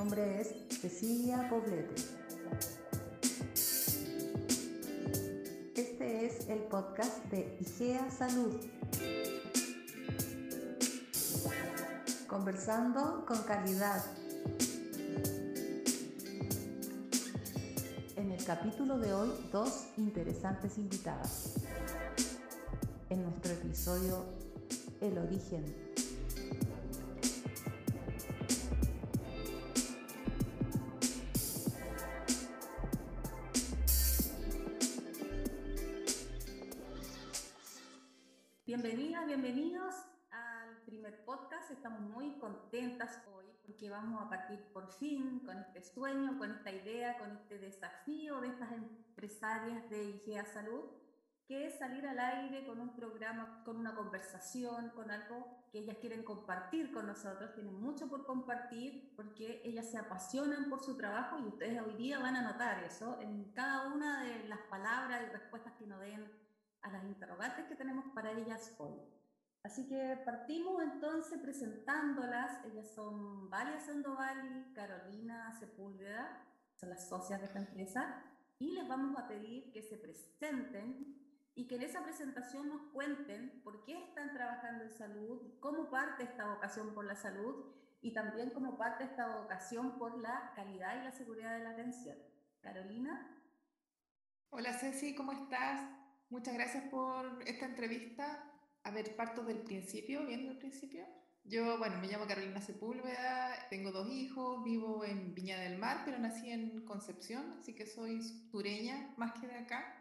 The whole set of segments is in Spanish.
nombre es Cecilia Poblete. Este es el podcast de IGEA Salud. Conversando con calidad. En el capítulo de hoy, dos interesantes invitadas. En nuestro episodio El origen contentas hoy porque vamos a partir por fin con este sueño, con esta idea, con este desafío de estas empresarias de IGEA Salud, que es salir al aire con un programa, con una conversación, con algo que ellas quieren compartir con nosotros. Tienen mucho por compartir porque ellas se apasionan por su trabajo y ustedes hoy día van a notar eso en cada una de las palabras y respuestas que nos den a las interrogantes que tenemos para ellas hoy. Así que partimos entonces presentándolas. Ellas son Valia Sandoval y Carolina Sepúlveda, son las socias de esta empresa, y les vamos a pedir que se presenten y que en esa presentación nos cuenten por qué están trabajando en salud, cómo parte esta vocación por la salud y también cómo parte esta vocación por la calidad y la seguridad de la atención. Carolina. Hola Ceci, ¿cómo estás? Muchas gracias por esta entrevista. A ver, parto del principio, viendo el principio. Yo, bueno, me llamo Carolina Sepúlveda, tengo dos hijos, vivo en Viña del Mar, pero nací en Concepción, así que soy sureña más que de acá.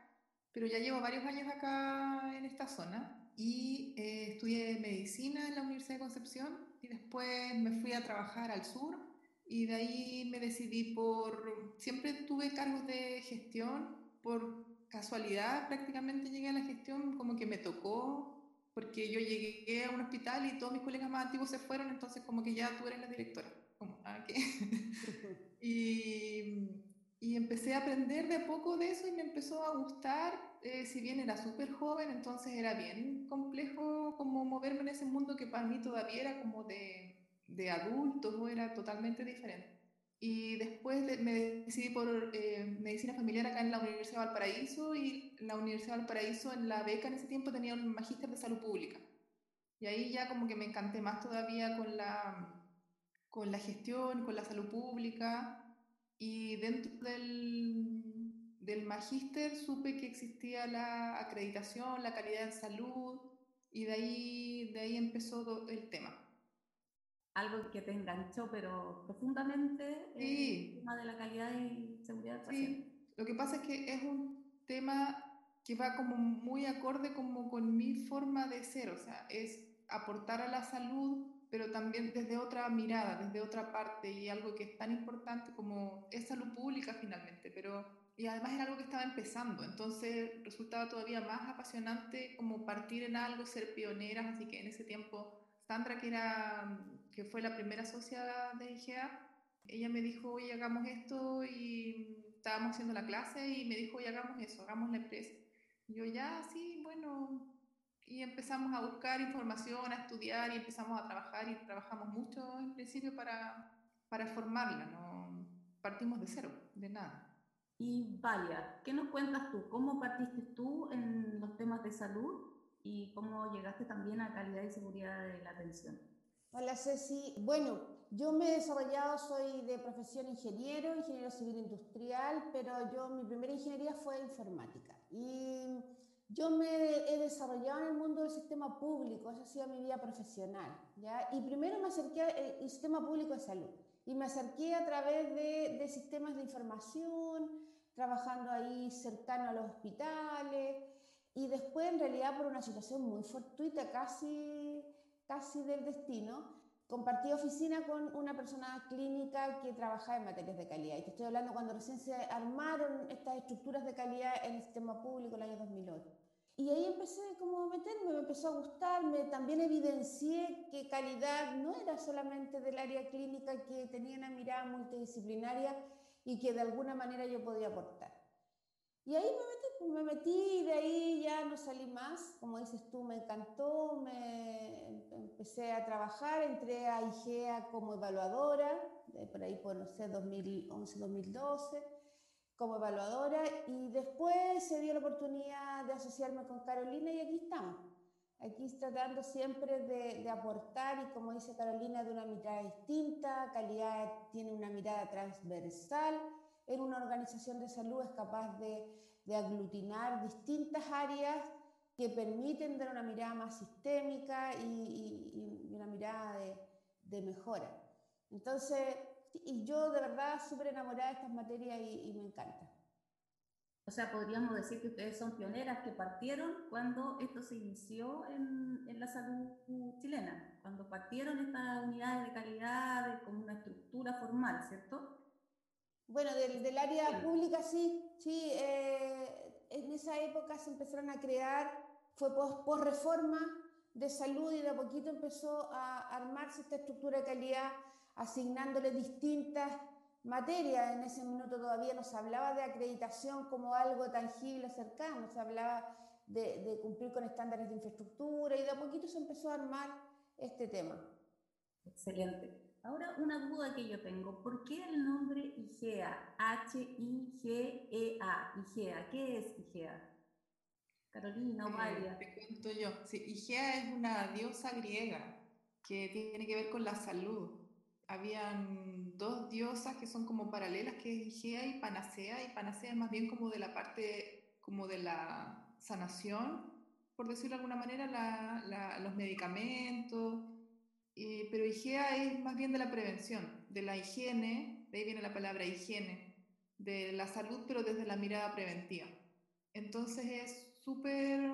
Pero ya llevo varios años acá en esta zona y eh, estudié medicina en la Universidad de Concepción y después me fui a trabajar al sur y de ahí me decidí por, siempre tuve cargos de gestión por casualidad prácticamente llegué a la gestión, como que me tocó, porque yo llegué a un hospital y todos mis colegas más antiguos se fueron, entonces como que ya tú eres la directora. Como, ah, ¿qué? y, y, empecé a aprender de a poco de eso y me empezó a gustar, eh, si bien era súper joven, entonces era bien complejo como moverme en ese mundo que para mí todavía era como de, de adultos, era totalmente diferente. Y después me decidí por eh, medicina familiar acá en la Universidad de Valparaíso y la Universidad de Valparaíso en la beca en ese tiempo tenía un magíster de salud pública. Y ahí ya como que me encanté más todavía con la, con la gestión, con la salud pública. Y dentro del, del magíster supe que existía la acreditación, la calidad en salud y de ahí, de ahí empezó el tema algo que te enganchó, pero profundamente, el tema de la calidad y seguridad del paciente. Sí. Lo que pasa es que es un tema que va como muy acorde como con mi forma de ser, o sea, es aportar a la salud, pero también desde otra mirada, desde otra parte, y algo que es tan importante como es salud pública finalmente, pero y además era algo que estaba empezando, entonces resultaba todavía más apasionante como partir en algo, ser pioneras, así que en ese tiempo Sandra, que, era, fue la primera socia de IGEA, ella me dijo, hagamos esto y estábamos haciendo la clase y me dijo, hagamos eso, hagamos la empresa. Yo ya, sí, bueno, y empezamos a buscar información, a estudiar y empezamos a trabajar y trabajamos mucho en principio para, para formarla, ¿no? Partimos de cero, de nada. Y vaya, ¿qué nos cuentas tú? ¿Cómo partiste tú en los temas de salud? y cómo llegaste también a calidad y seguridad de la atención. Hola Ceci. Bueno, yo me he desarrollado, soy de profesión ingeniero, ingeniero civil industrial, pero yo mi primera ingeniería fue informática. Y yo me he desarrollado en el mundo del sistema público, esa ha sido mi vida profesional. ¿ya? Y primero me acerqué al sistema público de salud. Y me acerqué a través de, de sistemas de información, trabajando ahí cercano a los hospitales, y después, en realidad, por una situación muy fortuita, casi, casi del destino, compartí oficina con una persona clínica que trabajaba en materias de calidad. Y te estoy hablando cuando recién se armaron estas estructuras de calidad en el sistema público el año 2008. Y ahí empecé como a meterme, me empezó a gustarme, también evidencié que calidad no era solamente del área clínica, que tenía una mirada multidisciplinaria y que de alguna manera yo podía aportar. Y ahí me metí, me metí y de ahí ya no salí más. Como dices tú, me encantó, me empecé a trabajar, entré a IGEA como evaluadora, por ahí por, no sé, 2011, 2012, como evaluadora. Y después se dio la oportunidad de asociarme con Carolina y aquí estamos. Aquí tratando siempre de, de aportar y como dice Carolina, de una mirada distinta, calidad tiene una mirada transversal en una organización de salud es capaz de, aglutinar distintas áreas que permiten dar una mirada más sistémica y, una mirada de, mejora. Entonces, y yo de verdad súper enamorada de estas materias y, me encanta. O sea, podríamos decir que ustedes son pioneras que partieron cuando esto se inició en, en la salud chilena, cuando partieron estas unidades de calidad con una estructura formal, ¿cierto? Bueno, del, del área pública sí, sí. Eh, en esa época se empezaron a crear, fue por reforma de salud y de a poquito empezó a armarse esta estructura de calidad asignándole distintas materias. En ese minuto todavía no se hablaba de acreditación como algo tangible, cercano, se hablaba de, de cumplir con estándares de infraestructura y de a poquito se empezó a armar este tema. Excelente. Ahora una duda que yo tengo, ¿por qué el nombre IGEA? H-I-G-E-A, IGEA, ¿qué es IGEA? Carolina, María. te cuento yo. Sí, Igea es una diosa griega que tiene que ver con la salud. Habían dos diosas que son como paralelas, que es Igea y Panacea, y Panacea es más bien como de la parte, como de la sanación, por decirlo de alguna manera, los medicamentos, eh, pero IGEA es más bien de la prevención, de la higiene, de ahí viene la palabra higiene, de la salud, pero desde la mirada preventiva. Entonces es súper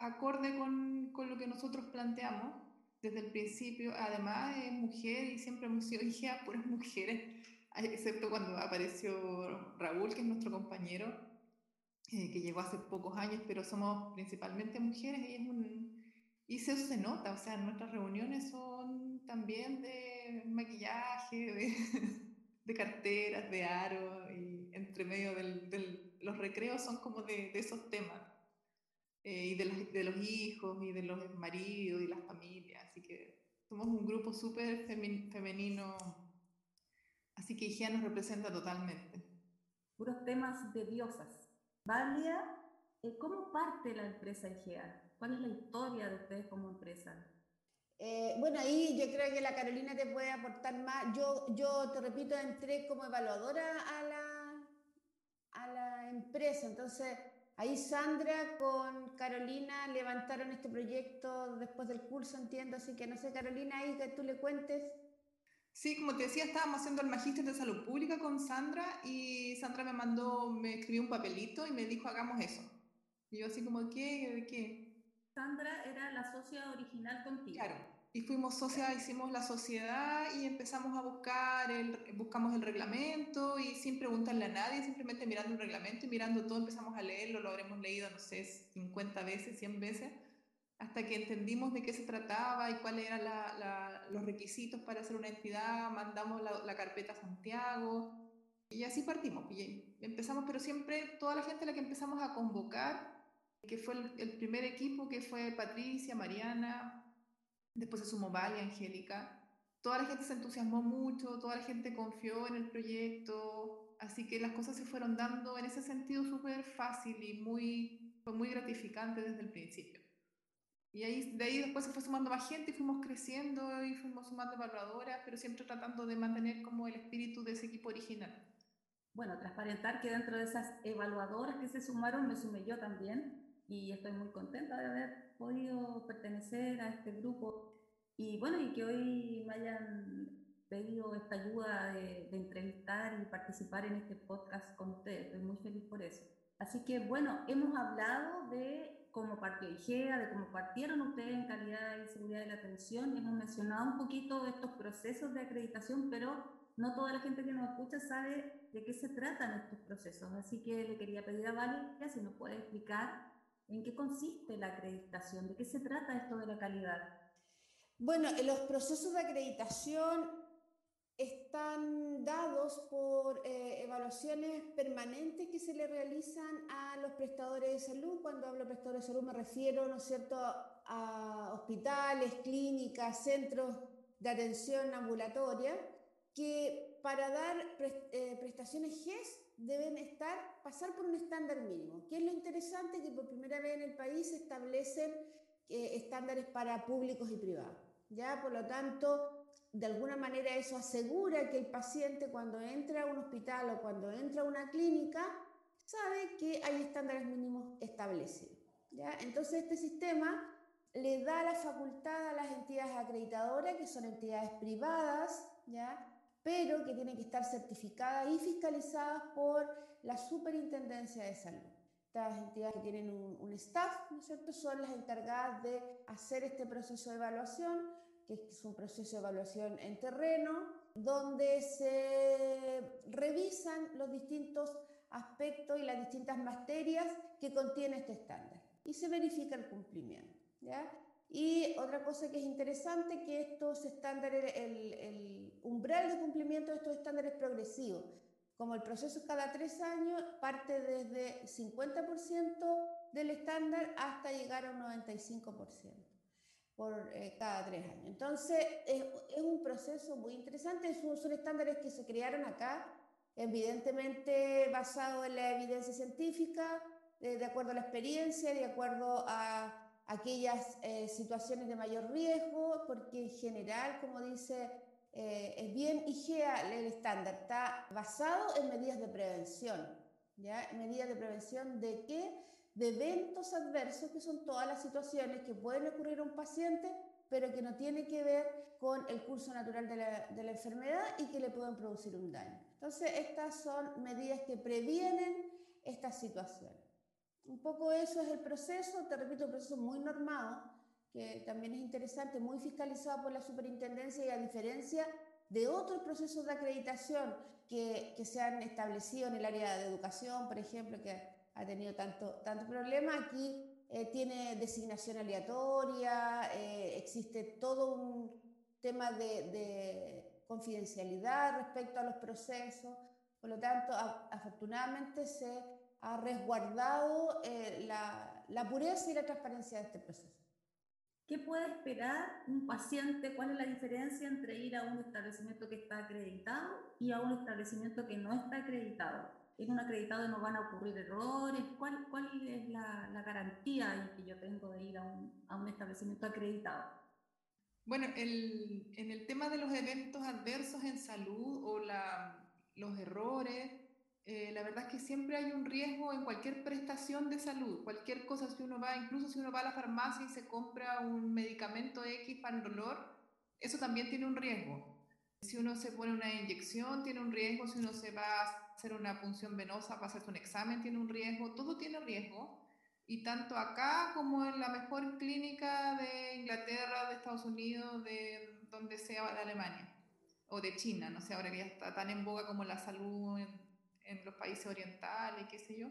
acorde con, con, lo que nosotros planteamos desde el principio. Además es mujer y siempre hemos sido IGEA puras mujeres, excepto cuando apareció Raúl, que es nuestro compañero, eh, que llegó hace pocos años, pero somos principalmente mujeres y es un y eso se nota, o sea, nuestras reuniones son también de maquillaje, de, de carteras, de aro, y entre medio de los recreos son como de, esos temas, eh, y de los, de los, hijos, y de los maridos, y las familias, así que somos un grupo súper femenino, así que IGEA nos representa totalmente. Puros temas de diosas. Valia, eh, ¿cómo parte la empresa IGEA? ¿Cuál es la historia de ustedes como empresa? Eh, bueno, ahí yo creo que la Carolina te puede aportar más. Yo, yo te repito, entré como evaluadora a la, a la empresa, entonces ahí Sandra con Carolina levantaron este proyecto después del curso, entiendo, así que no sé, Carolina, ahí que tú le cuentes. Sí, como te decía, estábamos haciendo el magíster de salud pública con Sandra y Sandra me mandó, me escribió un papelito y me dijo, hagamos eso. Y yo así como, ¿qué? ¿De qué? Sandra era la socia original contigo. Claro, y fuimos socias, hicimos la sociedad y empezamos a buscar, el, buscamos el reglamento y sin preguntarle a nadie, simplemente mirando un reglamento y mirando todo, empezamos a leerlo, lo habremos leído, no sé, 50 veces, 100 veces, hasta que entendimos de qué se trataba y cuáles eran los requisitos para hacer una entidad, mandamos la, la carpeta a Santiago y así partimos. Y empezamos, pero siempre toda la gente a la que empezamos a convocar que fue el, primer equipo, que fue Patricia, Mariana, después se sumó Vale, Angélica. Toda la gente se entusiasmó mucho, toda la gente confió en el proyecto, así que las cosas se fueron dando en ese sentido súper fácil y muy, fue muy gratificante desde el principio. Y ahí, de ahí después se fue sumando más gente y fuimos creciendo y fuimos sumando evaluadoras, pero siempre tratando de mantener como el espíritu de ese equipo original. Bueno, transparentar que dentro de esas evaluadoras que se sumaron me sumé yo también y estoy muy contenta de haber podido pertenecer a este grupo y bueno, y que hoy me hayan pedido esta ayuda de, entrevistar y participar en este podcast con ustedes. Estoy muy feliz por eso. Así que bueno, hemos hablado de cómo partió IGEA, de cómo partieron ustedes en calidad y seguridad de la atención, hemos mencionado un poquito de estos procesos de acreditación, pero no toda la gente que nos escucha sabe de qué se tratan estos procesos. Así que le quería pedir a Valeria si nos puede explicar ¿En qué consiste la acreditación? ¿De qué se trata esto de la calidad? Bueno, en los procesos de acreditación están dados por eh, evaluaciones permanentes que se le realizan a los prestadores de salud. Cuando hablo de prestadores de salud me refiero, ¿no es cierto?, a hospitales, clínicas, centros de atención ambulatoria, que para dar eh, prestaciones GES deben estar, pasar por un estándar mínimo. ¿Qué es lo interesante? Que por primera vez en el país se establecen eh, estándares para públicos y privados. ¿ya? Por lo tanto, de alguna manera eso asegura que el paciente cuando entra a un hospital o cuando entra a una clínica sabe que hay estándares mínimos establecidos. ¿ya? Entonces este sistema le da la facultad a las entidades acreditadoras, que son entidades privadas, ¿ya? Pero que tienen que estar certificadas y fiscalizadas por la Superintendencia de Salud. Estas entidades que tienen un, un staff, ¿no es cierto?, son las encargadas de hacer este proceso de evaluación, que es un proceso de evaluación en terreno, donde se revisan los distintos aspectos y las distintas materias que contiene este estándar y se verifica el cumplimiento. ¿ya? Y otra cosa que es interesante, que estos estándares, el, el umbral de cumplimiento de estos estándares es progresivo. Como el proceso es cada tres años, parte desde 50% del estándar hasta llegar a un 95% por eh, cada tres años. Entonces, es, es, un proceso muy interesante, son, son estándares que se crearon acá, evidentemente basado en la evidencia científica, de, de acuerdo a la experiencia, de acuerdo a aquellas eh, situaciones de mayor riesgo, porque en general, como dice, eh, es bien IGEA el estándar, está basado en medidas de prevención, ¿ya? Medidas de prevención de qué? de eventos adversos, que son todas las situaciones que pueden ocurrir a un paciente, pero que no tienen que ver con el curso natural de la, de la enfermedad y que le pueden producir un daño. Entonces, estas son medidas que previenen estas situaciones. Un poco eso es el proceso, te repito, un proceso muy normado, que también es interesante, muy fiscalizado por la superintendencia y a diferencia de otros procesos de acreditación que, que se han establecido en el área de educación, por ejemplo, que ha tenido tanto, tanto problema. Aquí eh, tiene designación aleatoria, eh, existe todo un tema de, de, confidencialidad respecto a los procesos. Por lo tanto, afortunadamente se ha resguardado eh, la, la pureza y la transparencia de este proceso. ¿Qué puede esperar un paciente? ¿Cuál es la diferencia entre ir a un establecimiento que está acreditado y a un establecimiento que no está acreditado? en un acreditado no van a ocurrir errores? ¿Cuál, cuál es la, la garantía que yo tengo de ir a un, a un establecimiento acreditado? Bueno, el, en el tema de los eventos adversos en salud o la, los errores, eh, la verdad es que siempre hay un riesgo en cualquier prestación de salud, cualquier cosa, si uno va, incluso si uno va a la farmacia y se compra un medicamento X para el dolor, eso también tiene un riesgo. Si uno se pone una inyección, tiene un riesgo, si uno se va a hacer una punción venosa para hacerse un examen tiene un riesgo, todo tiene riesgo. Y tanto acá como en la mejor clínica de Inglaterra, de Estados Unidos, de donde sea, de Alemania o de China, no sé, ahora ya está tan en boga como la salud en los países orientales, qué sé yo.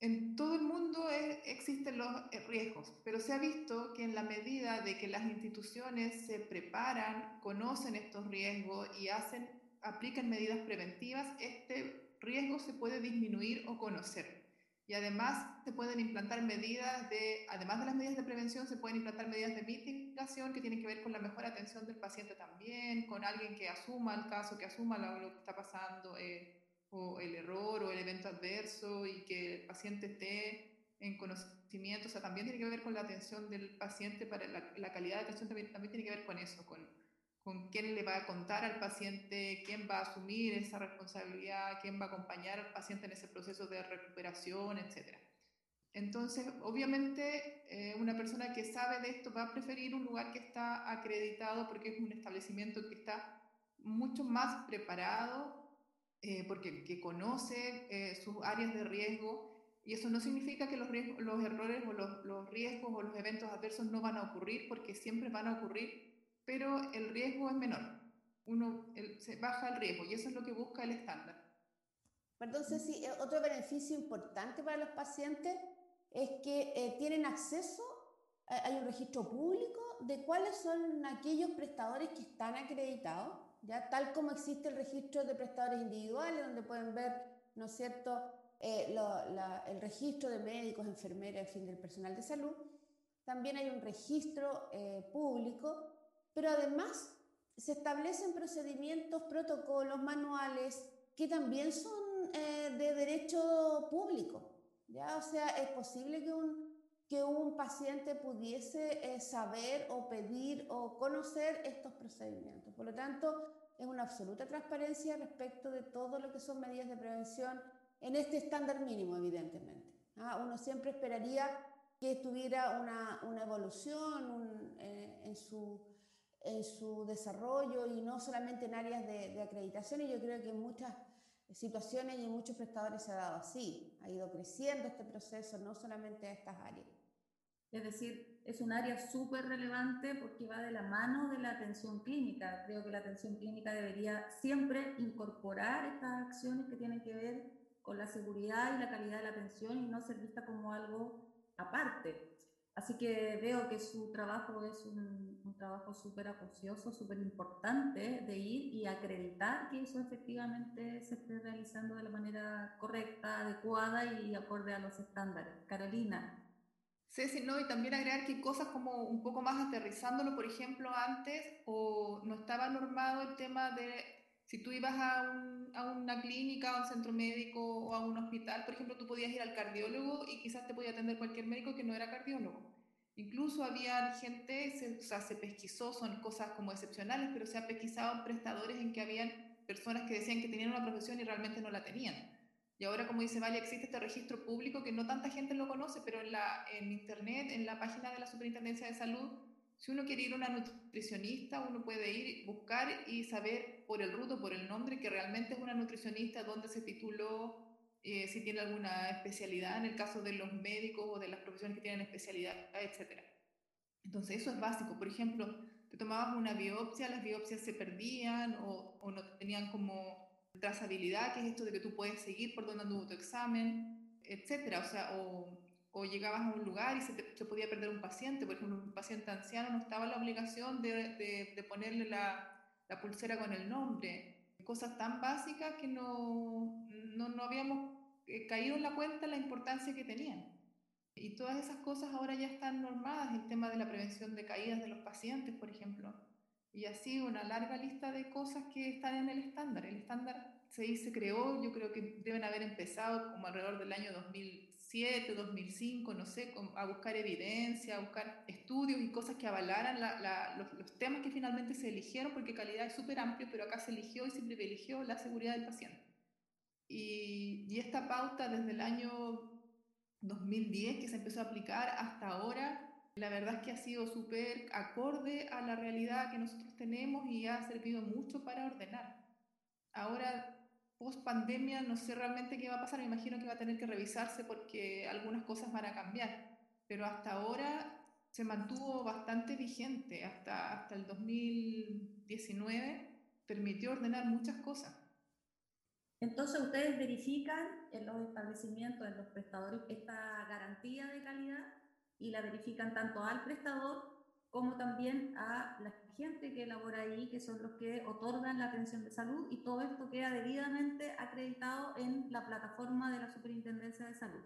En todo el mundo es, existen los eh, riesgos, pero se ha visto que en la medida de que las instituciones se preparan, conocen estos riesgos y hacen aplican medidas preventivas, este riesgo se puede disminuir o conocer. Y además se pueden implantar medidas de, además de las medidas de prevención, se pueden implantar medidas de mitigación que tienen que ver con la mejor atención del paciente también, con alguien que asuma el caso, que asuma lo, que está pasando, eh, o el error o el evento adverso y que el paciente esté en conocimiento. O sea, también tiene que ver con la atención del paciente, para la, la calidad de atención también, también tiene que ver con eso, con con quién le va a contar al paciente, quién va a asumir esa responsabilidad, quién va a acompañar al paciente en ese proceso de recuperación, etc. Entonces, obviamente, eh, una persona que sabe de esto va a preferir un lugar que está acreditado porque es un establecimiento que está mucho más preparado, eh, porque que conoce eh, sus áreas de riesgo. Y eso no significa que los, riesgos, los errores o los, los riesgos o los eventos adversos no van a ocurrir, porque siempre van a ocurrir pero el riesgo es menor. Uno el, se baja el riesgo y eso es lo que busca el estándar. Perdón, Ceci, eh, otro beneficio importante para los pacientes es que eh, tienen acceso, eh, hay un registro público de cuáles son aquellos prestadores que están acreditados, ya tal como existe el registro de prestadores individuales, donde pueden ver, ¿no es cierto?, eh, el registro de médicos, enfermeras, en fin, del personal de salud. También hay un registro eh, público, pero además se establecen procedimientos, protocolos, manuales que también son eh, de derecho público. ¿ya? O sea, es posible que un, que un paciente pudiese eh, saber o pedir o conocer estos procedimientos. Por lo tanto, es una absoluta transparencia respecto de todo lo que son medidas de prevención en este estándar mínimo, evidentemente. ¿ah? Uno siempre esperaría que tuviera una, una evolución eh, en, su, en su desarrollo y no solamente en áreas de, de acreditación. Y yo creo que en muchas situaciones y en muchos prestadores se ha dado así. Ha ido creciendo este proceso, no solamente a estas áreas. Es decir, es un área súper relevante porque va de la mano de la atención clínica. Creo que la atención clínica debería siempre incorporar estas acciones que tienen que ver con la seguridad y la calidad de la atención y no ser vista como algo aparte. Así que veo que su trabajo es un, trabajo súper acucioso, súper importante de ir y acreditar que eso efectivamente se esté realizando de la manera correcta, adecuada y acorde a los estándares. Carolina. Sí, no, y también agregar que cosas como un poco más aterrizándolo, por ejemplo, antes, o no estaba normado el tema de si tú ibas a, un, a, una clínica, a un centro médico o a un hospital, por ejemplo, tú podías ir al cardiólogo y quizás te podía atender cualquier médico que no era cardiólogo. Incluso había gente, se, o sea, se pesquisó, son cosas como excepcionales, pero se ha pesquisado prestadores en que habían personas que decían que tenían una profesión y realmente no la tenían. Y ahora, como dice Vale, existe este registro público que no tanta gente lo conoce, pero en, la, en Internet, en la página de la Superintendencia de Salud, si uno quiere ir a una nutricionista, uno puede ir, buscar y saber por el ruto, por el nombre, que realmente es una nutricionista, dónde se tituló, eh, si tiene alguna especialidad, en el caso de los médicos o de las profesiones que tienen especialidad, etc. Entonces, eso es básico. Por ejemplo, te tomabas una biopsia, las biopsias se perdían o, o no tenían como trazabilidad, que es esto de que tú puedes seguir por dónde anduvo tu examen, etc. O sea, o o llegabas a un lugar y se, se, podía perder un paciente, por ejemplo, un paciente anciano no estaba en la obligación de, de, de ponerle la, la, pulsera con el nombre. Cosas tan básicas que no, no, no habíamos eh, caído en la cuenta la importancia que tenían. Y todas esas cosas ahora ya están normadas, el tema de la prevención de caídas de los pacientes, por ejemplo. Y así una larga lista de cosas que están en el estándar. El estándar se, creó, yo creo que deben haber empezado como alrededor del año 2000 2007, 2005, no sé, a buscar evidencia, a buscar estudios y cosas que avalaran los, temas que finalmente se eligieron, porque calidad es súper amplio, pero acá se eligió y se privilegió la seguridad del paciente. Y esta pauta desde el año 2010 que se empezó a aplicar hasta ahora, la verdad es que ha sido súper acorde a la realidad que nosotros tenemos y ha servido mucho para ordenar. Ahora post pandemia no sé realmente qué va a pasar, me imagino que va a tener que revisarse porque algunas cosas van a cambiar, pero hasta ahora se mantuvo bastante vigente, hasta, hasta el 2019 permitió ordenar muchas cosas. Entonces ustedes verifican en los establecimientos, en los prestadores, esta garantía de calidad y la verifican tanto al prestador como también a la gente que elabora ahí, que son los que otorgan la atención de salud, y todo esto queda debidamente acreditado en la plataforma de la Superintendencia de Salud.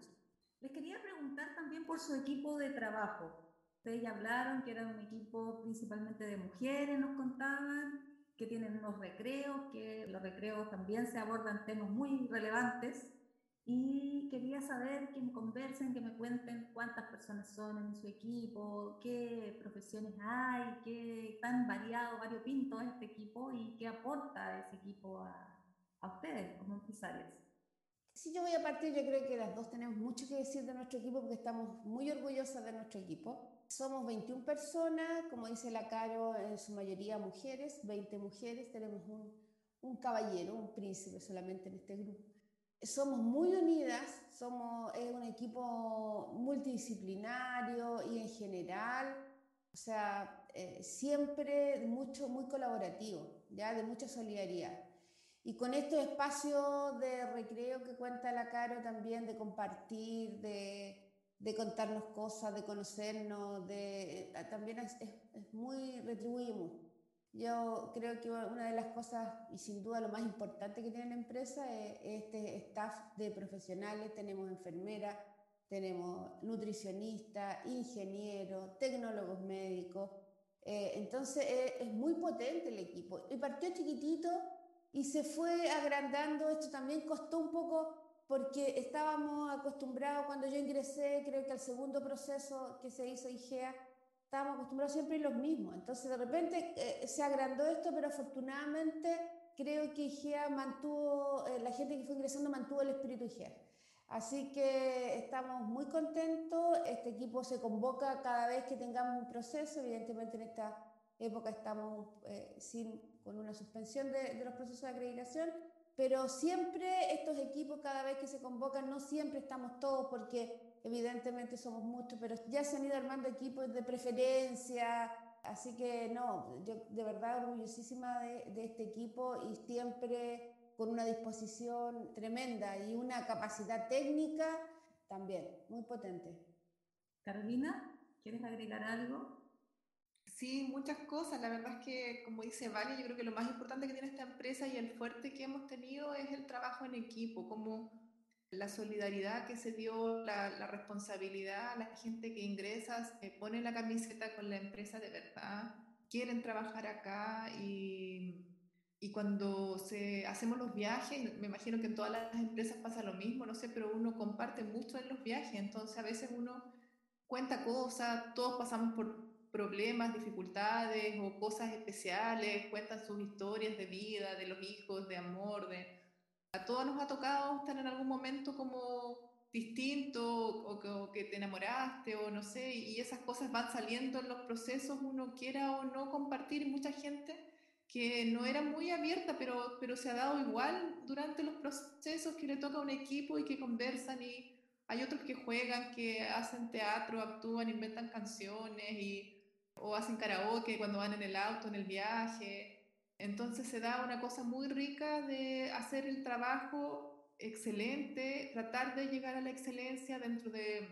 Les quería preguntar también por su equipo de trabajo. Ustedes ya hablaron que era un equipo principalmente de mujeres, nos contaban, que tienen unos recreos, que los recreos también se abordan temas muy relevantes y quería saber que me conversen, que me cuenten cuántas personas son en su equipo, qué profesiones hay, qué tan variado, variopinto es este equipo y qué aporta ese equipo a, a ustedes como empresarios. Si yo voy a partir, yo creo que las dos tenemos mucho que decir de nuestro equipo porque estamos muy orgullosas de nuestro equipo. Somos 21 personas, como dice la Caro, en su mayoría mujeres, 20 mujeres, tenemos un, un caballero, un príncipe solamente en este grupo somos muy unidas, somos es un equipo multidisciplinario y en general, o sea, eh, siempre mucho, muy colaborativo, ya de mucha solidaridad. Y con estos espacios de recreo que cuenta la Caro también, de compartir, de, de contarnos cosas, de conocernos, de, también es, es, muy, retribuye Yo creo que una de las cosas, y sin duda lo más importante que tiene la empresa, es este staff de profesionales. Tenemos enfermeras, tenemos nutricionistas, ingenieros, tecnólogos médicos. Eh, entonces eh, es muy potente el equipo. Y partió chiquitito y se fue agrandando. Esto también costó un poco porque estábamos acostumbrados, cuando yo ingresé, creo que al segundo proceso que se hizo IGEA, estábamos acostumbrados siempre los mismos. Entonces, de repente eh, se agrandó esto, pero afortunadamente creo que IGEA mantuvo, eh, la gente que fue ingresando mantuvo el espíritu IGEA. Así que estamos muy contentos. Este equipo se convoca cada vez que tengamos un proceso. Evidentemente, en esta época estamos eh, sin, con una suspensión de, de los procesos de acreditación, pero siempre estos equipos, cada vez que se convocan, no siempre estamos todos porque evidentemente somos muchos, pero ya se han ido armando equipos de preferencia, así que no, yo de verdad orgullosísima de, de este equipo y siempre con una disposición tremenda y una capacidad técnica también muy potente. Carolina, ¿quieres agregar algo? Sí, muchas cosas. La verdad es que, como dice Vale, yo creo que lo más importante que tiene esta empresa y el fuerte que hemos tenido es el trabajo en equipo, como la solidaridad que se dio, la, responsabilidad, la gente que ingresa, se pone la camiseta con la empresa de verdad, quieren trabajar acá y, y cuando se, hacemos los viajes, me imagino que en todas las empresas pasa lo mismo, no sé, pero uno comparte mucho en los viajes, entonces a veces uno cuenta cosas, todos pasamos por problemas, dificultades o cosas especiales, cuentan sus historias de vida, de los hijos, de amor, de a todos nos ha tocado estar en algún momento como distinto o que, te enamoraste o no sé, y esas cosas van saliendo en los procesos, uno quiera o no compartir, mucha gente que no era muy abierta, pero, pero se ha dado igual durante los procesos que le toca a un equipo y que conversan y hay otros que juegan, que hacen teatro, actúan, inventan canciones y, o hacen karaoke cuando van en el auto, en el viaje. Entonces se da una cosa muy rica de hacer el trabajo excelente, tratar de llegar a la excelencia dentro de,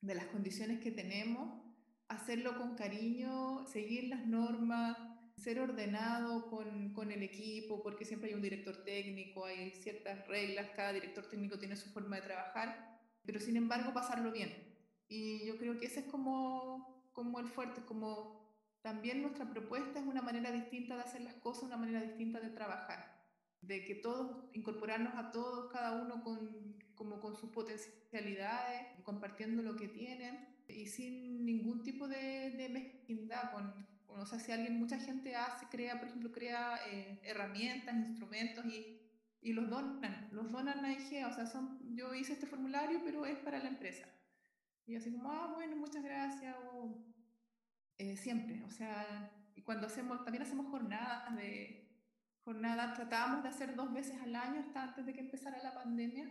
las condiciones que tenemos, hacerlo con cariño, seguir las normas, ser ordenado con, con, el equipo, porque siempre hay un director técnico, hay ciertas reglas, cada director técnico tiene su forma de trabajar, pero sin embargo pasarlo bien. Y yo creo que ese es como, como el fuerte, como también nuestra propuesta es una manera distinta de hacer las cosas, una manera distinta de trabajar, de que todos, incorporarnos a todos, cada uno con, como con sus potencialidades, compartiendo lo que tienen y sin ningún tipo de, de mezquindad. Con, o sea, si alguien, mucha gente hace, crea, por ejemplo, crea eh, herramientas, instrumentos y, y los donan, los donan a IGEA, o sea, son, yo hice este formulario, pero es para la empresa. Y así como, ah, bueno, muchas gracias, o eh, siempre, o sea, cuando hacemos, también hacemos jornadas de, jornadas, tratábamos de hacer dos veces al año hasta antes de que empezara la pandemia,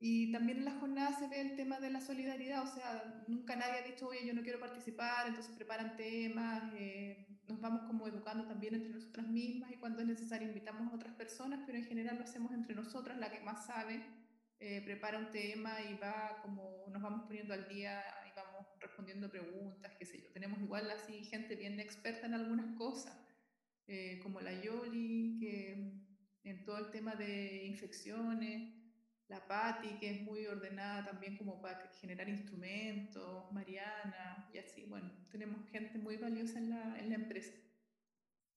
y también en las jornadas se ve el tema de la solidaridad, o sea, nunca nadie ha dicho, oye, yo no quiero participar, entonces preparan temas, eh, nos vamos como educando también entre nosotras mismas y cuando es necesario invitamos a otras personas, pero en general lo hacemos entre nosotras, la que más sabe, eh, prepara un tema y va como nos vamos poniendo al día respondiendo preguntas, qué sé yo. Tenemos igual así gente bien experta en algunas cosas, eh, como la Yoli, que en todo el tema de infecciones, la Patti, que es muy ordenada también como para generar instrumentos, Mariana, y así, bueno, tenemos gente muy valiosa en la, en la empresa.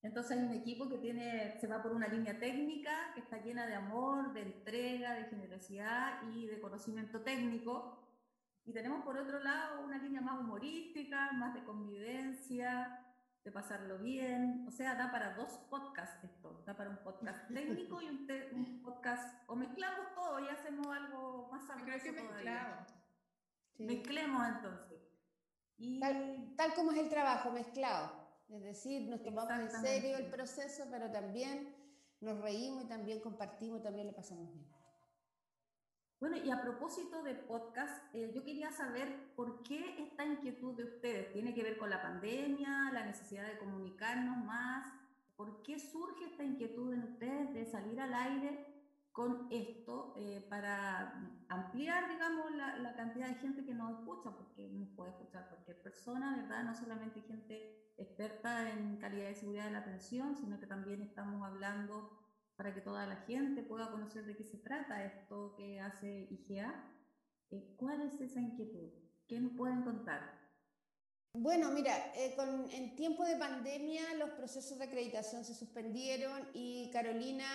Entonces hay un equipo que tiene, se va por una línea técnica que está llena de amor, de entrega, de generosidad y de conocimiento técnico, y tenemos por otro lado una línea más humorística, más de convivencia, de pasarlo bien. O sea, da para dos podcasts esto. Da para un podcast técnico y un, podcast. O mezclamos todo y hacemos algo más amplio. Creo que mezclamos. Mezclemos entonces. Y... Tal, tal, como es el trabajo, mezclado. Es decir, nos tomamos en serio el proceso, pero también nos reímos y también compartimos, y también le pasamos bien. Bueno, y a propósito de podcast, eh, yo quería saber por qué esta inquietud de ustedes. ¿Tiene que ver con la pandemia, la necesidad de comunicarnos más? ¿Por qué surge esta inquietud en ustedes de salir al aire con esto eh, para ampliar, digamos, la, la, cantidad de gente que nos escucha, porque nos puede escuchar cualquier persona, ¿verdad? No solamente gente experta en calidad y seguridad de la atención, sino que también estamos hablando para que toda la gente pueda conocer de qué se trata esto que hace IGA. Eh, ¿Cuál es esa inquietud? ¿Qué nos pueden contar? Bueno, mira, eh, con, en tiempo de pandemia los procesos de acreditación se suspendieron y Carolina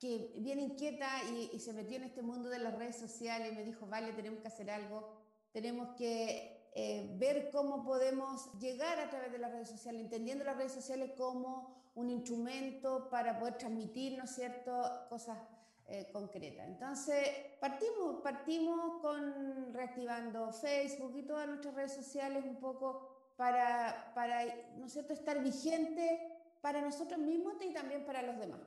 que bien inquieta y, se metió en este mundo de las redes sociales y me dijo, vale, tenemos que hacer algo, tenemos que eh, ver cómo podemos llegar a través de las redes sociales, entendiendo las redes sociales como un instrumento para poder transmitir, ¿no es cierto?, cosas eh, concretas. Entonces, partimos, partimos con reactivando Facebook y todas nuestras redes sociales un poco para, para ¿no es cierto?, estar vigente para nosotros mismos y también para los demás.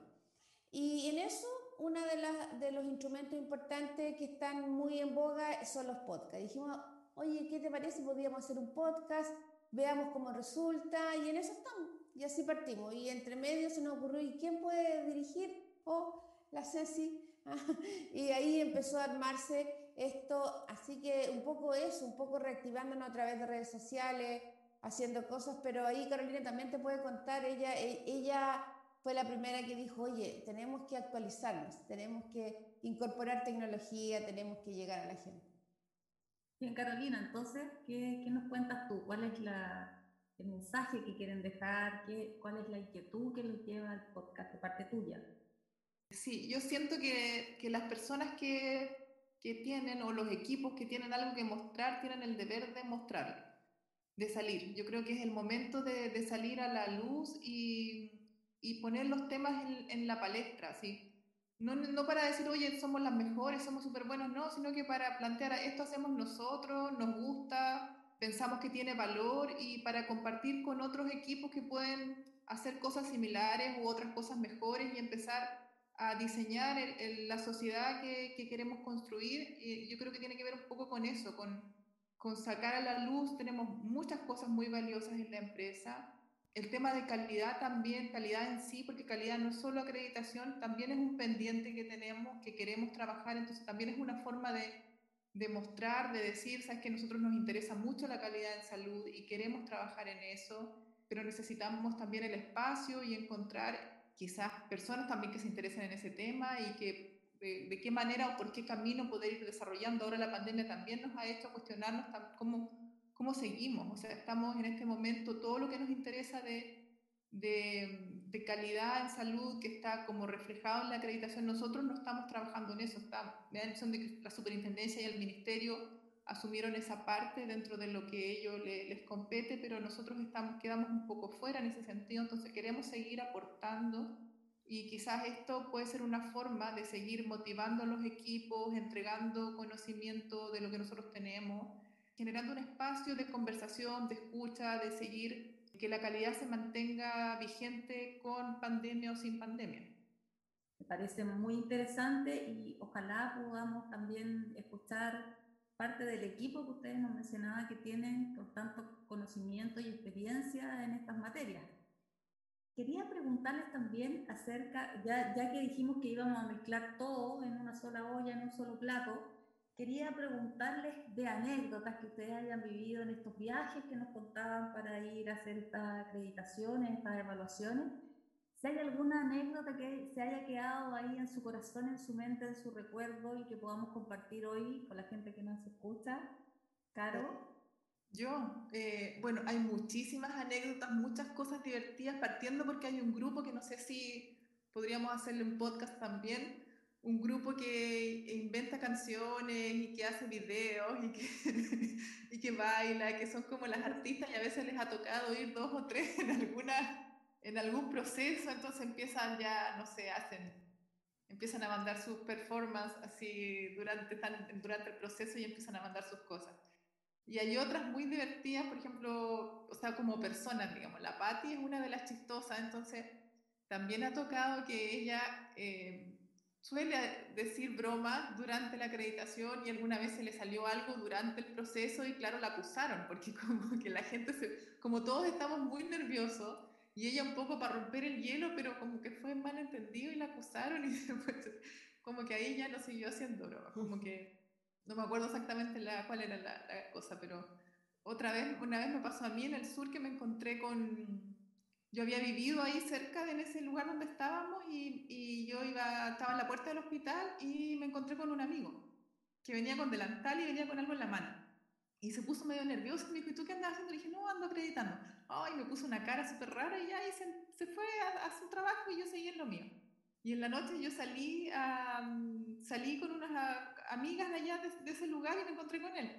Y en eso, uno de, de los instrumentos importantes que están muy en boga son los podcasts. Dijimos, oye, ¿qué te parece podríamos hacer un podcast? Veamos cómo resulta y en eso estamos. Y así partimos. Y entre medio se nos ocurrió, ¿y quién puede dirigir? Oh, la Ceci. y ahí empezó a armarse esto. Así que un poco eso, un poco reactivándonos a través de redes sociales, haciendo cosas. Pero ahí Carolina también te puede contar, ella, e, ella fue la primera que dijo, oye, tenemos que actualizarnos, tenemos que incorporar tecnología, tenemos que llegar a la gente. Bien, Carolina, entonces, ¿qué, qué nos cuentas tú? ¿Cuál es la, el mensaje que quieren dejar? ¿Qué, ¿Cuál es la inquietud que les lleva al podcast de parte tuya? Sí, yo siento que, que las personas que, que tienen o los equipos que tienen algo que mostrar tienen el deber de mostrarlo, de salir. Yo creo que es el momento de, de salir a la luz y y poner los temas en, la palestra, ¿sí? No, no, para decir, oye, somos las mejores, somos súper buenos, no, sino que para plantear, esto hacemos nosotros, nos gusta, pensamos que tiene valor y para compartir con otros equipos que pueden hacer cosas similares u otras cosas mejores y empezar a diseñar la sociedad que, que, queremos construir. Y yo creo que tiene que ver un poco con eso, con, con sacar a la luz. Tenemos muchas cosas muy valiosas en la empresa el tema de calidad también, calidad en sí, porque calidad no es solo acreditación, también es un pendiente que tenemos, que queremos trabajar, entonces también es una forma de, demostrar, de decir, sabes que a nosotros nos interesa mucho la calidad en salud y queremos trabajar en eso, pero necesitamos también el espacio y encontrar quizás personas también que se interesen en ese tema y que de, de qué manera o por qué camino poder ir desarrollando. Ahora la pandemia también nos ha hecho cuestionarnos cómo cómo seguimos. O sea, estamos en este momento, todo lo que nos interesa de, de, de, calidad en salud, que está como reflejado en la acreditación, nosotros no estamos trabajando en eso. Está, me da la impresión de que la superintendencia y el ministerio asumieron esa parte dentro de lo que ellos les compete, pero nosotros estamos, quedamos un poco fuera en ese sentido, entonces queremos seguir aportando y quizás esto puede ser una forma de seguir motivando a los equipos, entregando conocimiento de lo que nosotros tenemos generando un espacio de conversación, de escucha, de seguir, que la calidad se mantenga vigente con pandemia o sin pandemia. Me parece muy interesante y ojalá podamos también escuchar parte del equipo que ustedes nos mencionaban que tienen con tanto conocimiento y experiencia en estas materias. Quería preguntarles también acerca, ya, ya que dijimos que íbamos a mezclar todo en una sola olla, en un solo plato, Quería preguntarles de anécdotas que ustedes hayan vivido en estos viajes que nos contaban para ir a hacer estas acreditaciones, estas evaluaciones. Si hay alguna anécdota que se haya quedado ahí en su corazón, en su mente, en su recuerdo y que podamos compartir hoy con la gente que nos escucha. Caro. Yo, eh, bueno, hay muchísimas anécdotas, muchas cosas divertidas, partiendo porque hay un grupo que no sé si podríamos hacerle un podcast también, un grupo que inventa canciones y que hace videos y que, y que baila, que son como las artistas y a veces les ha tocado ir dos o tres en, alguna, en algún proceso, entonces empiezan ya, no sé, hacen, empiezan a mandar sus performances así durante, durante el proceso y empiezan a mandar sus cosas. Y hay otras muy divertidas, por ejemplo, o sea, como personas, digamos, la Patti es una de las chistosas, entonces también ha tocado que ella... Eh, suele decir bromas durante la acreditación y alguna vez se le salió algo durante el proceso y claro, la acusaron, porque como que la gente, se, como todos estamos muy nerviosos, y ella un poco para romper el hielo, pero como que fue mal entendido y la acusaron y después como que ahí ya no siguió haciendo broma, como que no me acuerdo exactamente la, cuál era la, la, cosa, pero otra vez, una vez me pasó a mí en el sur que me encontré con, yo había vivido ahí cerca de ese lugar donde estábamos y, yo iba, estaba en la puerta del hospital y me encontré con un amigo que venía con delantal y venía con algo en la mano. Y se puso medio nervioso y me dijo, ¿y tú qué andas haciendo? Le dije, no, ando acreditando. Ay, me puso una cara súper rara y ya y se, fue a, su trabajo y yo seguí en lo mío. Y en la noche yo salí, salí con unas amigas de allá de, ese lugar y me encontré con él.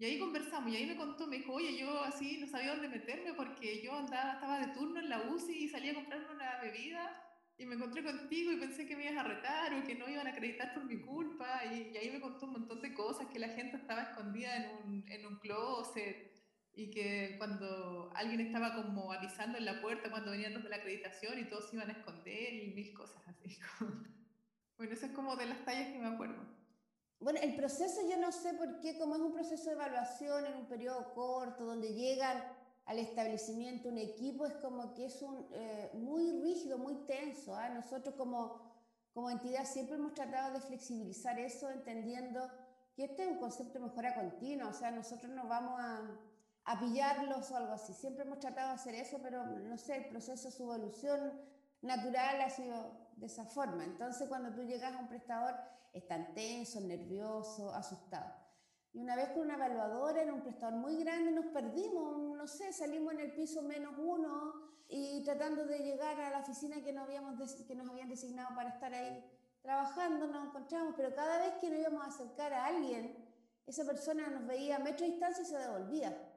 Y ahí conversamos y ahí me contó, me dijo, oye, yo así no sabía dónde meterme porque yo andaba, estaba de turno en la UCI y salí a comprarme una bebida y me encontré contigo y pensé que me ibas a retar o que no iban a acreditar por mi culpa y, y ahí me contó un montón de cosas, que la gente estaba escondida en un, en un closet y que cuando alguien estaba como avisando en la puerta cuando venían los de la acreditación y todos se iban a esconder y mil cosas así. bueno, eso es como de las tallas que me acuerdo. Bueno, el proceso yo no sé por qué, como es un proceso de evaluación en un periodo corto, donde llegan al establecimiento un equipo, es como que es un, eh, muy rígido, muy tenso. ¿eh? Nosotros como, como entidad siempre hemos tratado de flexibilizar eso, entendiendo que este es un concepto de mejora continua, o sea, nosotros no vamos a, a pillarlos o algo así. Siempre hemos tratado de hacer eso, pero no sé, el proceso, su evolución natural ha sido de esa forma. Entonces, cuando tú llegas a un prestador, están tenso, nervioso, asustado. Y una vez con una evaluadora en un prestador muy grande nos perdimos, no sé, salimos en el piso menos uno y tratando de llegar a la oficina que nos, habíamos que nos habían designado para estar ahí trabajando, nos encontramos, pero cada vez que nos íbamos a acercar a alguien, esa persona nos veía a metro de distancia y se devolvía.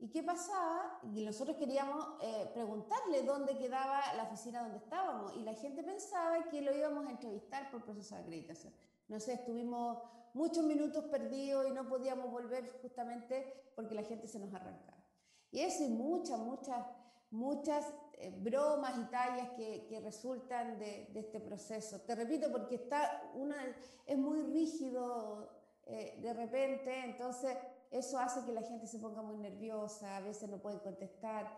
¿Y qué pasaba? Y nosotros queríamos eh, preguntarle dónde quedaba la oficina donde estábamos y la gente pensaba que lo íbamos a entrevistar por proceso de acreditación. No sé, estuvimos muchos minutos perdidos y no podíamos volver justamente porque la gente se nos arrancaba. Y eso y muchas, muchas, muchas eh, bromas y tallas que, que resultan de, de, este proceso. Te repito, porque está una, es muy rígido eh, de repente, entonces eso hace que la gente se ponga muy nerviosa, a veces no puede contestar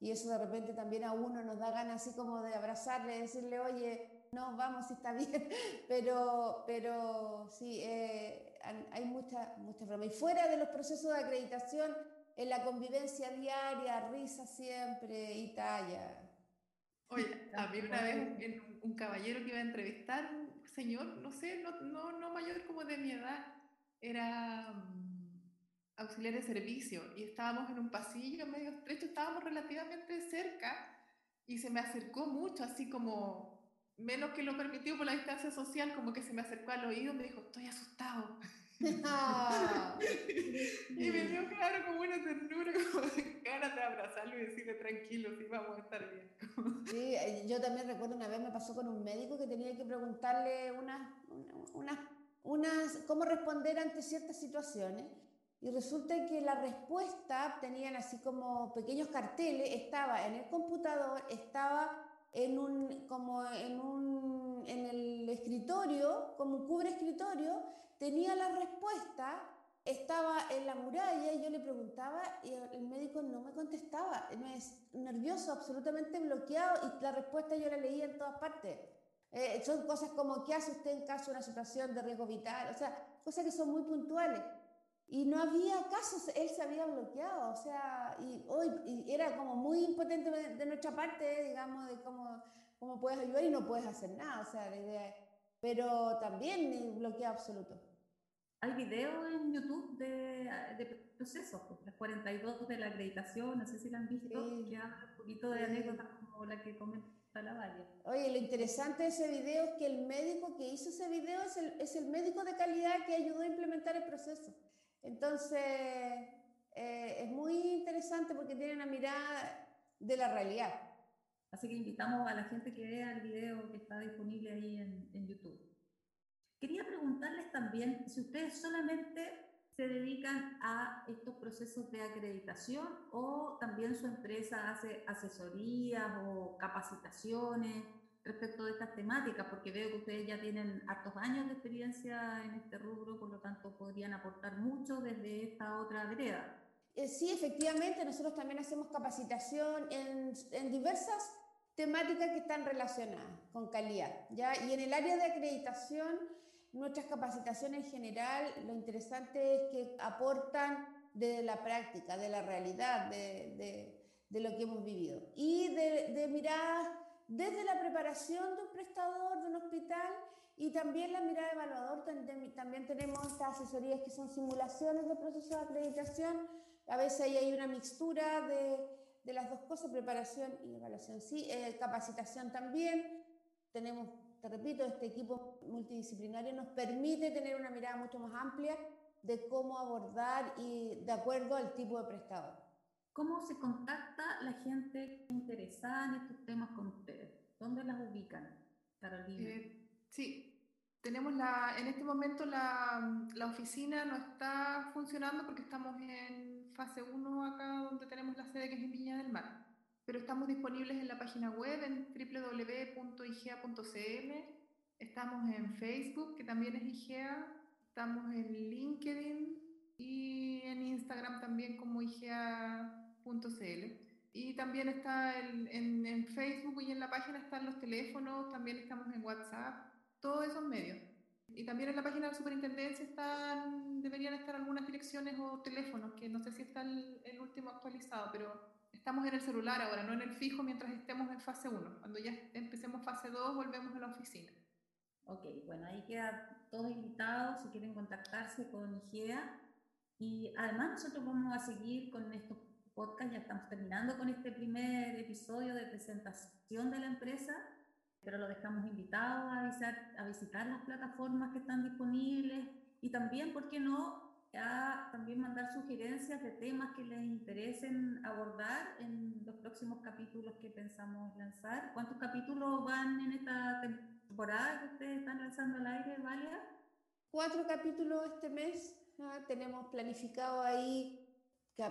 y eso de repente también a uno nos da ganas así como de abrazarle, decirle, oye, no, vamos, si está bien, pero, pero sí, eh, hay mucha, mucha broma. Y fuera de los procesos de acreditación, en la convivencia diaria, risa siempre y talla. Oye, a mí una vez un, caballero que iba a entrevistar, un señor, no sé, no, no, no mayor como de mi edad, era auxiliar de servicio y estábamos en un pasillo medio estrecho, estábamos relativamente cerca y se me acercó mucho, así como menos que lo permitido por la distancia social, como que se me acercó al oído y me dijo, estoy asustado. y me dio claro como una ternura, como ganas de abrazarlo y decirle tranquilo, sí, vamos a estar bien. sí, eh, yo también recuerdo una vez me pasó con un médico que tenía que preguntarle unas, unas, unas, cómo responder ante ciertas situaciones y resulta que la respuesta tenían así como pequeños carteles, estaba en el computador, estaba en un, como en, un, en el escritorio, como un cubre escritorio, tenía la respuesta, estaba en la muralla y yo le preguntaba y el médico no me contestaba, nervioso, absolutamente bloqueado y la respuesta yo la leía en todas partes. Eh, son cosas como qué hace usted en caso de una situación de riesgo vital, o sea, cosas que son muy puntuales. Y no había casos, él se había bloqueado, o sea, y hoy y era como muy impotente de, nuestra parte, digamos, de cómo, cómo puedes ayudar y no puedes hacer nada, o sea, la idea pero también bloqueo absoluto. Hay videos en YouTube de, de procesos, las 42 de la acreditación, no sé si la han visto, sí. que un poquito de sí. anécdotas como la que comenta la Valle. Oye, lo interesante de ese video es que el médico que hizo ese video es el, es el médico de calidad que ayudó a implementar el proceso. Entonces, eh, es muy interesante porque tiene una mirada de la realidad. Así que invitamos a la gente que vea el video que está disponible ahí en, en YouTube. Quería preguntarles también si ustedes solamente se dedican a estos procesos de acreditación o también su empresa hace asesorías o capacitaciones respecto de estas temáticas, porque veo que ustedes ya tienen hartos años de experiencia en este rubro, por lo tanto podrían aportar mucho desde esta otra vereda. Eh, sí, efectivamente, nosotros también hacemos capacitación en, en diversas temáticas que están relacionadas con calidad. ¿ya? Y en el área de acreditación, nuestras capacitaciones en general, lo interesante es que aportan de la práctica, de la realidad, de, de, de lo que hemos vivido. Y de, de mirar desde la preparación de un prestador de un hospital y también la mirada evaluador. También tenemos estas asesorías que son simulaciones de procesos de acreditación. A veces ahí hay una mixtura de, de las dos cosas, preparación y evaluación. Sí, eh, capacitación también. Tenemos, te repito, este equipo multidisciplinario nos permite tener una mirada mucho más amplia de cómo abordar y de acuerdo al tipo de prestador. ¿Cómo se contacta la gente interesada en estos temas con ustedes? ¿Dónde las ubican, Carolina? Eh, sí, tenemos la, en este momento la, la, oficina no está funcionando porque estamos en fase 1 acá donde tenemos la sede que es en Viña del Mar, pero estamos disponibles en la página web en www.igea.cl, estamos en Facebook que también es IGEA, estamos en LinkedIn y en Instagram también como igea.cl. Y también está en, en, en, Facebook y en la página están los teléfonos, también estamos en WhatsApp, todos esos medios. Y también en la página de la superintendencia están, deberían estar algunas direcciones o teléfonos, que no sé si está el, el último actualizado, pero estamos en el celular ahora, no en el fijo mientras estemos en fase 1. Cuando ya empecemos fase 2 volvemos a la oficina. Ok, bueno, ahí queda todos invitados si quieren contactarse con IGEA. Y además nosotros vamos a seguir con estos podcasts, ya estamos terminando con este primer episodio de presentación de la empresa, pero lo dejamos invitados a, visitar, a visitar las plataformas que están disponibles y también, ¿por qué no?, a también mandar sugerencias de temas que les interesen abordar en los próximos capítulos que pensamos lanzar. ¿Cuántos capítulos van en esta temporada que ustedes están lanzando al aire, Valia? Cuatro capítulos este mes. Tenemos planificado ahí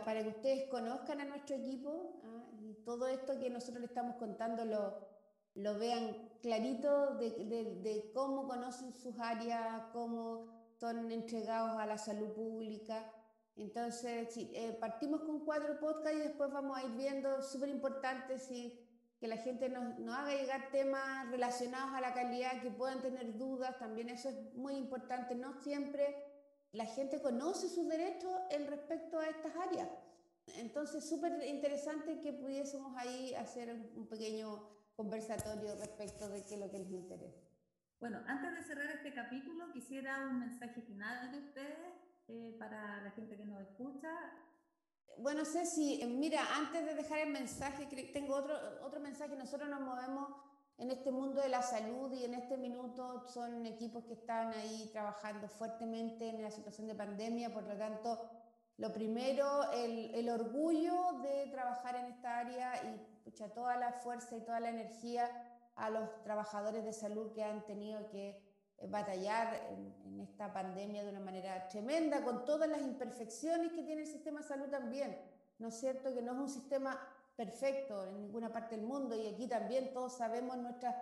para que ustedes conozcan a nuestro equipo ¿ah? y todo esto que nosotros le estamos contando lo, lo vean clarito de, de, de, cómo conocen sus áreas, cómo son entregados a la salud pública. Entonces, sí, eh, partimos con cuatro podcasts y después vamos a ir viendo, súper importante, si que la gente nos, nos, haga llegar temas relacionados a la calidad, que puedan tener dudas, también eso es muy importante. No siempre la gente conoce sus derechos en respecto a estas áreas. Entonces, súper interesante que pudiésemos ahí hacer un pequeño conversatorio respecto de qué es lo que les interesa. Bueno, antes de cerrar este capítulo, quisiera un mensaje final de ustedes eh, para la gente que nos escucha bueno, Ceci, mira, antes de dejar el mensaje, tengo otro, otro mensaje. Nosotros nos movemos en este mundo de la salud y en este minuto son equipos que están ahí trabajando fuertemente en la situación de pandemia. Por lo tanto, lo primero, el, el orgullo de trabajar en esta área y pucha, toda la fuerza y toda la energía a los trabajadores de salud que han tenido que eh, batallar en, en, esta pandemia de una manera tremenda, con todas las imperfecciones que tiene el sistema de salud también. ¿No es cierto? Que no es un sistema perfecto en ninguna parte del mundo y aquí también todos sabemos nuestras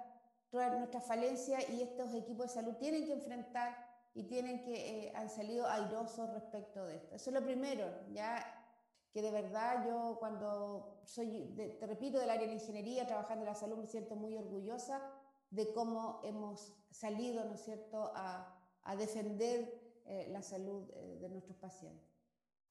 nuestra falencias y estos equipos de salud tienen que enfrentar y tienen que, eh, han salido airosos respecto de esto. Eso es lo primero, ya que de verdad yo cuando soy, te repito, del área de ingeniería, trabajando en la salud, me siento muy orgullosa de cómo hemos salido, ¿no es cierto?, a, a defender eh, la salud eh, de nuestros pacientes.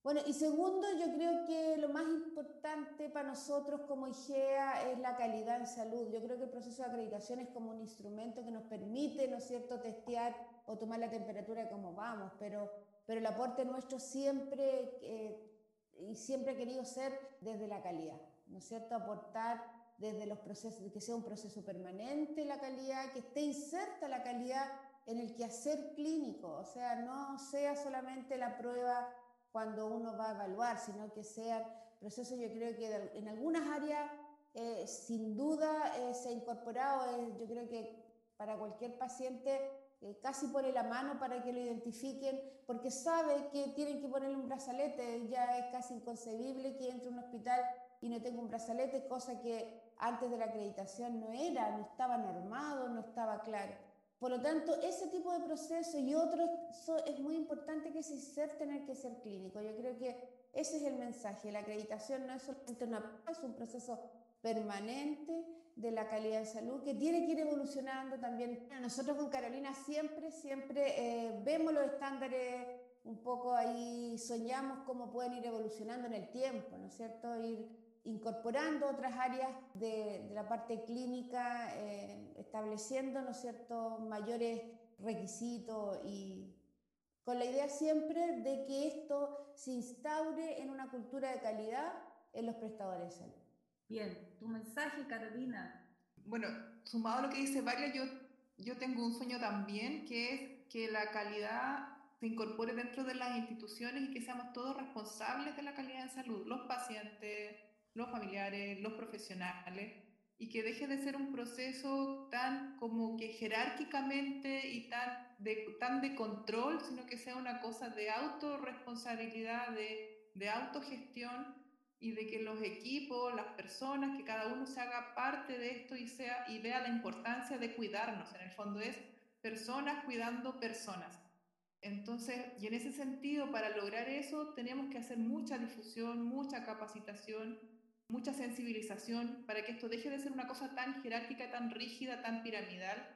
Bueno, y segundo, yo creo que lo más importante para nosotros como IGEA es la calidad en salud. Yo creo que el proceso de acreditación es como un instrumento que nos permite, ¿no es cierto?, testear o tomar la temperatura de cómo vamos, pero, pero el aporte nuestro siempre eh, y siempre ha querido ser desde la calidad, ¿no es cierto?, aportar desde los procesos, que sea un proceso permanente la calidad, que esté inserta la calidad en el quehacer clínico, o sea, no sea solamente la prueba cuando uno va a evaluar, sino que sean procesos, yo creo que en algunas áreas eh, sin duda eh, se ha incorporado, eh, yo creo que para cualquier paciente casi pone la mano para que lo identifiquen, porque sabe que tienen que ponerle un brazalete, ya es casi inconcebible que entre a un hospital y no tenga un brazalete, cosa que antes de la acreditación no era, no estaba normado, no estaba claro. Por lo tanto, ese tipo de proceso y otros es muy importante que ese ser tener que ser clínico. Yo creo que ese es el mensaje. La acreditación no es solamente una es un proceso permanente de la calidad de salud, que tiene que ir evolucionando también. Nosotros con Carolina siempre, siempre eh, vemos los estándares un poco ahí, soñamos cómo pueden ir evolucionando en el tiempo, ¿no es cierto? Ir incorporando otras áreas de, la parte clínica, eh, estableciendo, ¿no es cierto?, mayores requisitos y con la idea siempre de que esto se instaure en una cultura de calidad en los prestadores de salud. Bien, tu mensaje, Carolina. Bueno, sumado a lo que dice Varia, yo, yo tengo un sueño también, que es que la calidad se incorpore dentro de las instituciones y que seamos todos responsables de la calidad de salud, los pacientes, los familiares, los profesionales, y que deje de ser un proceso tan como que jerárquicamente y tan de, tan de control, sino que sea una cosa de autorresponsabilidad, de, de autogestión y de que los equipos, las personas, que cada uno se haga parte de esto y, sea, y vea la importancia de cuidarnos. En el fondo es personas cuidando personas. Entonces, y en ese sentido, para lograr eso, tenemos que hacer mucha difusión, mucha capacitación, mucha sensibilización para que esto deje de ser una cosa tan jerárquica, tan rígida, tan piramidal,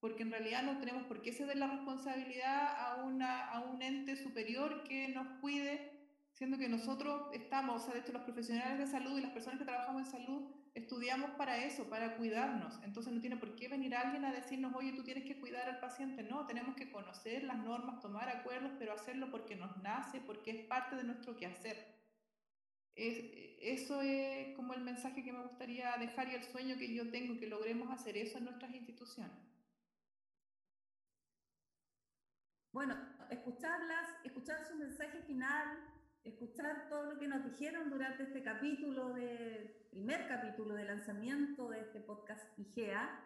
porque en realidad no tenemos por qué ceder la responsabilidad a, una, a un ente superior que nos cuide, siendo que nosotros estamos, o sea, de hecho los profesionales de salud y las personas que trabajamos en salud estudiamos para eso, para cuidarnos. Entonces no tiene por qué venir alguien a decirnos, oye, tú tienes que cuidar al paciente. No, tenemos que conocer las normas, tomar acuerdos, pero hacerlo porque nos nace, porque es parte de nuestro quehacer eso es como el mensaje que me gustaría dejar y el sueño que yo tengo, que logremos hacer eso en nuestras instituciones. Bueno, escucharlas, escuchar su mensaje final, escuchar todo lo que nos dijeron durante este capítulo, de, primer capítulo de lanzamiento de este podcast IGEA,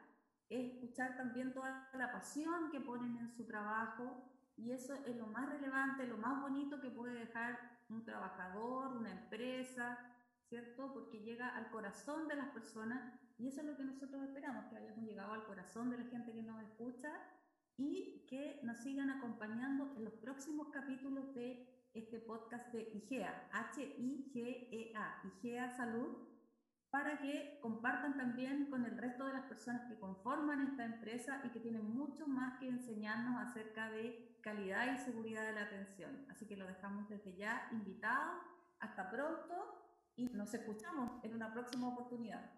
es escuchar también toda la pasión que ponen en su trabajo y eso es lo más relevante, lo más bonito que puede dejar un trabajador, una empresa, ¿cierto? Porque llega al corazón de las personas y eso es lo que nosotros esperamos, que hayamos llegado al corazón de la gente que nos escucha y que nos sigan acompañando en los próximos capítulos de este podcast de IGEA, H-I-G-E-A, IGEA Salud, para que compartan también con el resto de las personas que conforman esta empresa y que tienen mucho más que enseñarnos acerca de calidad y seguridad de la atención. Así que lo dejamos desde ya invitado. Hasta pronto y nos escuchamos en una próxima oportunidad.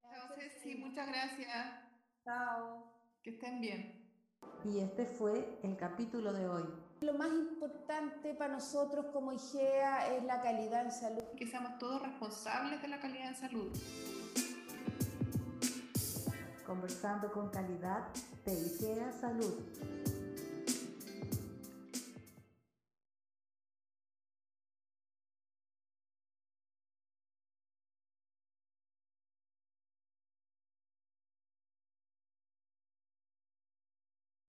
Chao, Ceci, muchas gracias. Chao. Que estén bien. Y este fue el capítulo de hoy. Lo más importante para nosotros como IGEA es la calidad en salud. Que seamos todos responsables de la calidad en salud. Conversando con calidad de IGEA Salud.